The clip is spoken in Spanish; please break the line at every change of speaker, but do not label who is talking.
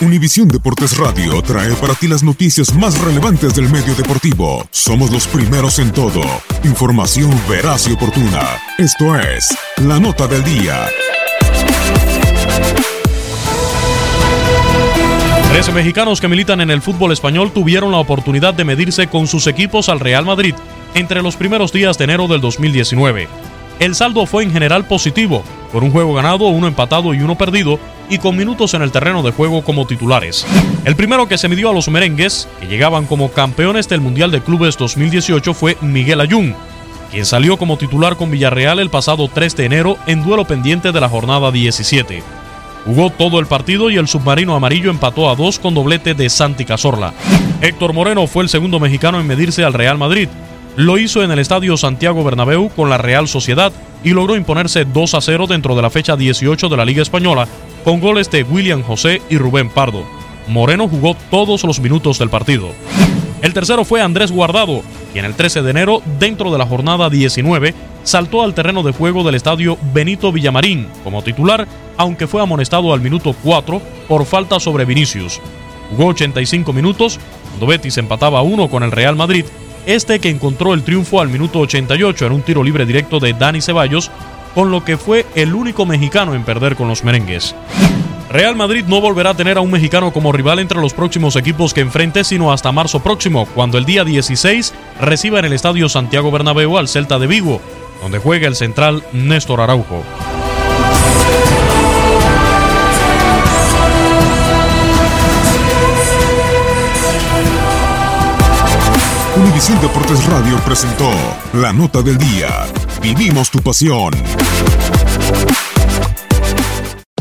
Univisión Deportes Radio trae para ti las noticias más relevantes del medio deportivo. Somos los primeros en todo. Información veraz y oportuna. Esto es La Nota del Día.
Trece mexicanos que militan en el fútbol español tuvieron la oportunidad de medirse con sus equipos al Real Madrid entre los primeros días de enero del 2019. El saldo fue en general positivo, por un juego ganado, uno empatado y uno perdido, y con minutos en el terreno de juego como titulares. El primero que se midió a los merengues, que llegaban como campeones del Mundial de Clubes 2018, fue Miguel Ayun, quien salió como titular con Villarreal el pasado 3 de enero en duelo pendiente de la jornada 17. Jugó todo el partido y el submarino amarillo empató a dos con doblete de Santi Cazorla. Héctor Moreno fue el segundo mexicano en medirse al Real Madrid. Lo hizo en el estadio Santiago Bernabéu con la Real Sociedad y logró imponerse 2 a 0 dentro de la fecha 18 de la Liga Española con goles de William José y Rubén Pardo. Moreno jugó todos los minutos del partido. El tercero fue Andrés Guardado, quien el 13 de enero, dentro de la jornada 19, saltó al terreno de juego del estadio Benito Villamarín como titular, aunque fue amonestado al minuto 4 por falta sobre Vinicius. Jugó 85 minutos, cuando Betis empataba a 1 con el Real Madrid, este que encontró el triunfo al minuto 88 en un tiro libre directo de Dani Ceballos, con lo que fue el único mexicano en perder con los merengues. Real Madrid no volverá a tener a un mexicano como rival entre los próximos equipos que enfrente, sino hasta marzo próximo, cuando el día 16 reciba en el Estadio Santiago Bernabéu al Celta de Vigo, donde juega el central Néstor Araujo.
Univisión Deportes Radio presentó La Nota del Día. Vivimos tu pasión.